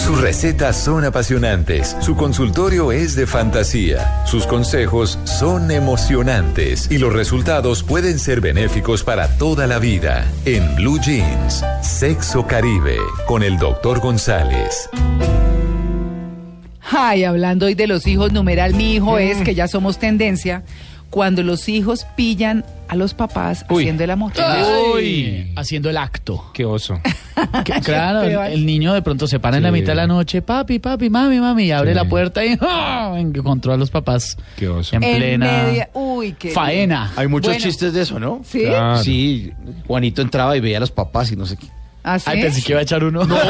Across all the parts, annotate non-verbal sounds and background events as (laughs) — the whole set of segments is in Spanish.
Sus recetas son apasionantes, su consultorio es de fantasía, sus consejos son emocionantes. Y los resultados pueden ser benéficos para toda la vida. En Blue Jeans, Sexo Caribe, con el doctor González. Ay, hablando hoy de los hijos, numeral mi hijo es que ya somos tendencia cuando los hijos pillan a los papás haciendo el amor. Uy, haciendo el acto. Qué oso. (laughs) Que, claro, el, niño de pronto se para en la mitad de la noche, papi, papi, mami, mami, y abre Sí. la puerta y (laughs) ¡ah! encontró a los papás Qué oso. en En plena media- uy, qué faena. Hay muchos Bueno. chistes de eso, ¿no? ¿Sí? Claro. Sí, Juanito entraba y veía a los papás y no sé qué. ¿Así? Ay, pensé que iba a echar uno. No, no, sí,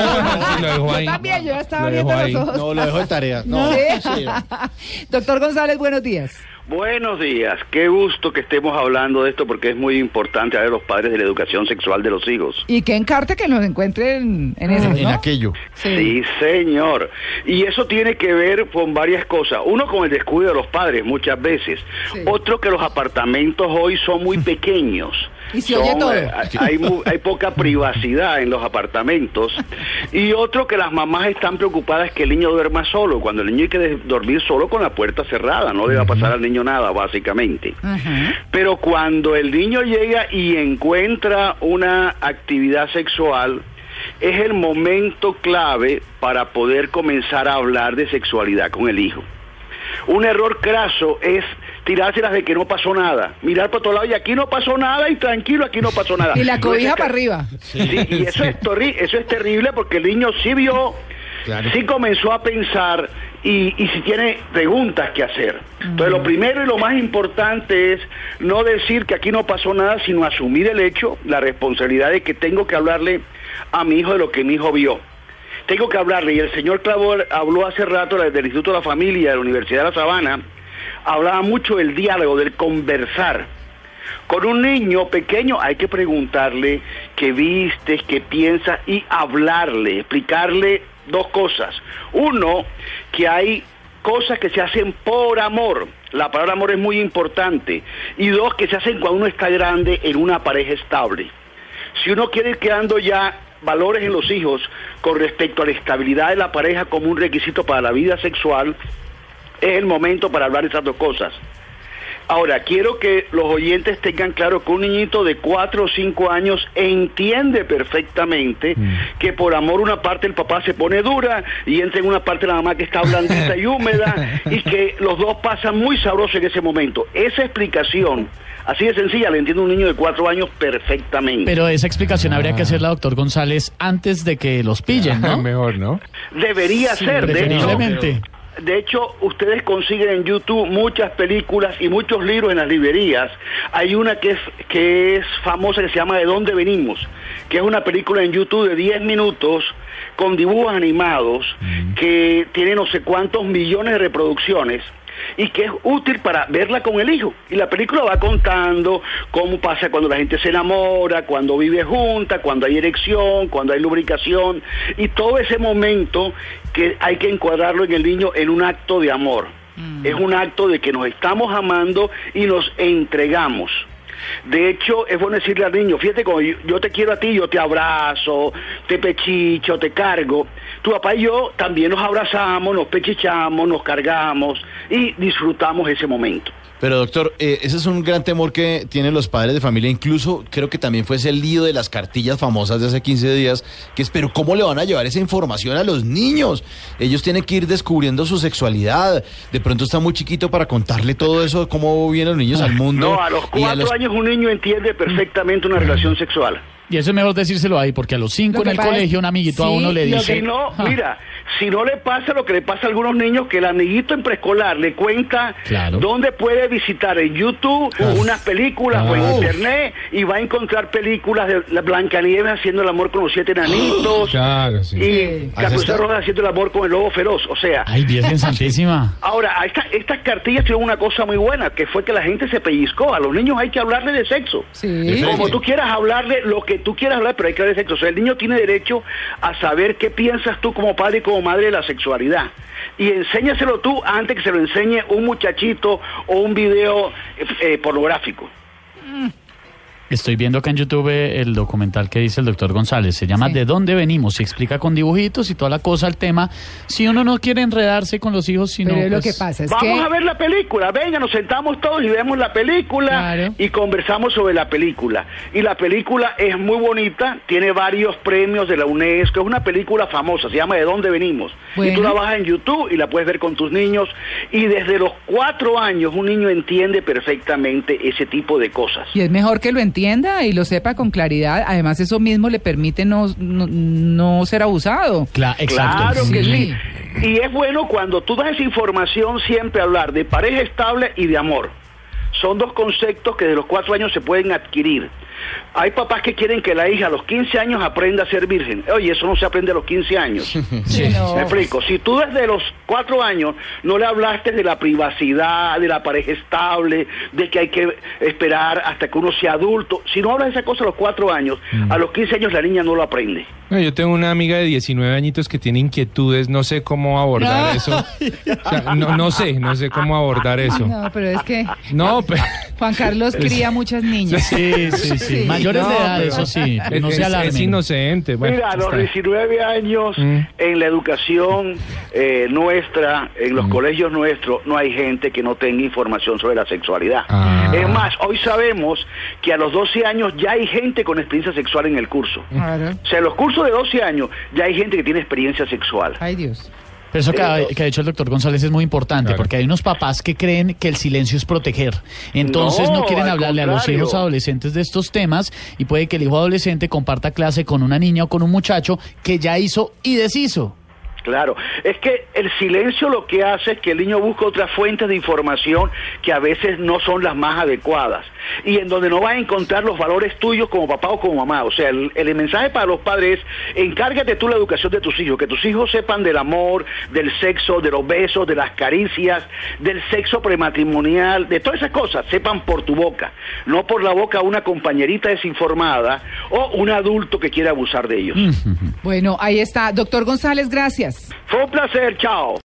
(laughs) lo dejó ahí. Yo también, yo ya estaba Lo dejó viendo ahí. los ojos. No, lo dejó de tarea. (laughs) No, ¿Sí? sí. (laughs) Doctor González, buenos días. Buenos días, qué gusto que estemos hablando de esto porque es muy importante a los padres de la educación sexual de los hijos. Y que encarte que nos encuentren en eso, En ¿no? aquello. Sí, señor. Y eso tiene que ver con varias cosas. Uno, con el descuido de los padres muchas veces. Sí. Otro, que los apartamentos hoy son muy pequeños. Y se oye todo. eh, hay, poca privacidad en los apartamentos. Y otro, que las mamás están preocupadas que el niño duerma solo. Cuando el niño hay que dormir solo con la puerta cerrada. No le va a pasar al niño nada, básicamente. Pero cuando el niño llega y encuentra una actividad sexual, es el momento clave para poder comenzar a hablar de sexualidad con el hijo. Un error craso es tirárselas de que no pasó nada, mirar por todos lados y aquí no pasó nada y tranquilo, aquí no pasó nada. Y la No, cobija para arriba. Sí, y eso es, torri- eso es terrible porque el niño sí vio, Claro. sí comenzó a pensar y, y si tiene preguntas que hacer. Entonces lo primero y lo más importante es no decir que aquí no pasó nada, sino asumir el hecho, la responsabilidad de que tengo que hablarle a mi hijo de lo que mi hijo vio. Tengo que hablarle, y el señor Clavor habló hace rato del Instituto de la Familia de la Universidad de La Sabana, hablaba mucho del diálogo, del conversar. Con un niño pequeño hay que preguntarle qué vistes, qué piensas y hablarle, explicarle dos cosas. Uno, que hay cosas que se hacen por amor. La palabra amor es muy importante. Y dos, que se hacen cuando uno está grande en una pareja estable. Si uno quiere ir creando ya valores en los hijos con respecto a la estabilidad de la pareja como un requisito para la vida sexual, es el momento para hablar de esas dos cosas. Ahora, quiero que los oyentes tengan claro que un niñito de 4 o 5 años entiende perfectamente que por amor una parte del papá se pone dura y entra en una parte la mamá que está blandita y húmeda y que los dos pasan muy sabroso en ese momento. Esa explicación, así de sencilla, la entiende un niño de 4 años perfectamente. Pero esa explicación habría que hacerla, doctor González, antes de que los pillen, (laughs) ¿no? Mejor, ¿no? Debería ser, de hecho. De hecho, ustedes consiguen en YouTube muchas películas y muchos libros en las librerías. Hay una que es, que es famosa que se llama De dónde venimos, que es una película en YouTube de 10 minutos con dibujos animados que tiene no sé cuántos millones de reproducciones y que es útil para verla con el hijo. Y la película va contando cómo pasa cuando la gente se enamora, cuando vive junta, cuando hay erección, cuando hay lubricación y todo ese momento que hay que encuadrarlo en el niño en un acto de amor. Es un acto de que nos estamos amando y nos entregamos. De hecho, es bueno decirle al niño, fíjate, como yo, yo te quiero a ti, yo te abrazo, te pechicho, te cargo. Tu papá y yo también nos abrazamos, nos pechichamos, nos cargamos y disfrutamos ese momento. Pero doctor, eh, ese es un gran temor que tienen los padres de familia. Incluso creo que también fue ese lío de las cartillas famosas de hace 15 días, que es, pero ¿cómo le van a llevar esa información a los niños? Ellos tienen que ir descubriendo su sexualidad. De pronto está muy chiquito para contarle todo eso, cómo vienen los niños al mundo. No, a los cuatro los- años un niño entiende perfectamente una relación sexual. Y eso es mejor decírselo ahí, porque a los cinco Lo en que el es- colegio un amiguito a uno le dice... Si no, "Ah, mira, si no le pasa lo que le pasa a algunos niños, que el amiguito en preescolar le cuenta Claro. dónde puede visitar en YouTube unas películas o en Uf. internet y va a encontrar películas de la Blancanieves haciendo el amor con los siete enanitos (gasps) Claro, sí. y Caperucita Roja haciendo el amor con el lobo feroz. O sea, Ay, Virgen (laughs) Santísima. Ahora, a esta- estas cartillas tienen una cosa muy buena, que fue que la gente se pellizcó. A los niños hay que hablarle de sexo. Sí. Como tú quieras hablarle, lo que tú quieras hablar, pero hay que hablar de sexo. O sea, el niño tiene derecho a saber qué piensas tú como padre y como madre de la sexualidad. Y enséñaselo tú antes que se lo enseñe un muchachito o un video eh, eh, pornográfico. Estoy viendo acá en YouTube el documental que dice el doctor González. Se llama Sí. ¿De dónde venimos? Y explica con dibujitos y toda la cosa el tema. Si uno no quiere enredarse con los hijos, sino. Pero lo pues, que pasa es Vamos que... a ver la película, venga, nos sentamos todos y vemos la película Claro. y conversamos sobre la película. Y la película es muy bonita, tiene varios premios de la UNESCO, es una película famosa, se llama ¿De dónde venimos? Bueno. Y tú la bajas en YouTube y la puedes ver con tus niños. Y desde los cuatro años un niño entiende perfectamente ese tipo de cosas. Y es mejor que lo entienda y lo sepa con claridad. Además, eso mismo le permite no, no, no ser abusado. Cla- exacto. Claro que Sí. sí. Y es bueno cuando tú das esa información siempre hablar de pareja estable y de amor. Son dos conceptos que de los cuatro años se pueden adquirir. Hay papás que quieren que la hija a los 15 años aprenda a ser virgen. Oye, eso no se aprende a los 15 años. (laughs) Sí, no. Me explico. Si tú desde los cuatro años no le hablaste de la privacidad, de la pareja estable, de que hay que esperar hasta que uno sea adulto, si no hablas de esa cosa a los cuatro años, a los 15 años la niña no lo aprende. No, yo tengo una amiga de 19 añitos que tiene inquietudes, no sé cómo abordar eso. O sea, no, no sé, no sé cómo abordar eso. No, pero es que No, pero... Juan Carlos cría muchas niñas. Sí, sí, sí. Sí. Mayores de edad, eso sí. Es, No se alarmen. es inocente. Bueno, Mira, a los está. 19 años Mm. en la educación eh, nuestra, en Mm. los colegios nuestros, no hay gente que no tenga información sobre la sexualidad. Ah. Es más, hoy sabemos que a los 12 años ya hay gente con experiencia sexual en el curso. Claro. O sea, en los cursos de 12 años ya hay gente que tiene experiencia sexual. Ay, Dios. Pero eso que ha, que ha dicho el doctor González es muy importante, Claro. porque hay unos papás que creen que el silencio es proteger. Entonces no, No, quieren hablarle a los hijos adolescentes de estos temas y puede que el hijo adolescente comparta clase con una niña o con un muchacho que ya hizo y deshizo. Claro, es que el silencio lo que hace es que el niño busca otras fuentes de información que a veces no son las más adecuadas y en donde no va a encontrar los valores tuyos como papá o como mamá. O sea, el, el mensaje para los padres es, encárgate tú la educación de tus hijos, que tus hijos sepan del amor, del sexo, de los besos, de las caricias, del sexo prematrimonial, de todas esas cosas, sepan por tu boca, no por la boca de una compañerita desinformada o un adulto que quiere abusar de ellos. (laughs) Bueno, ahí está. Doctor González, gracias. Fue un placer, chao.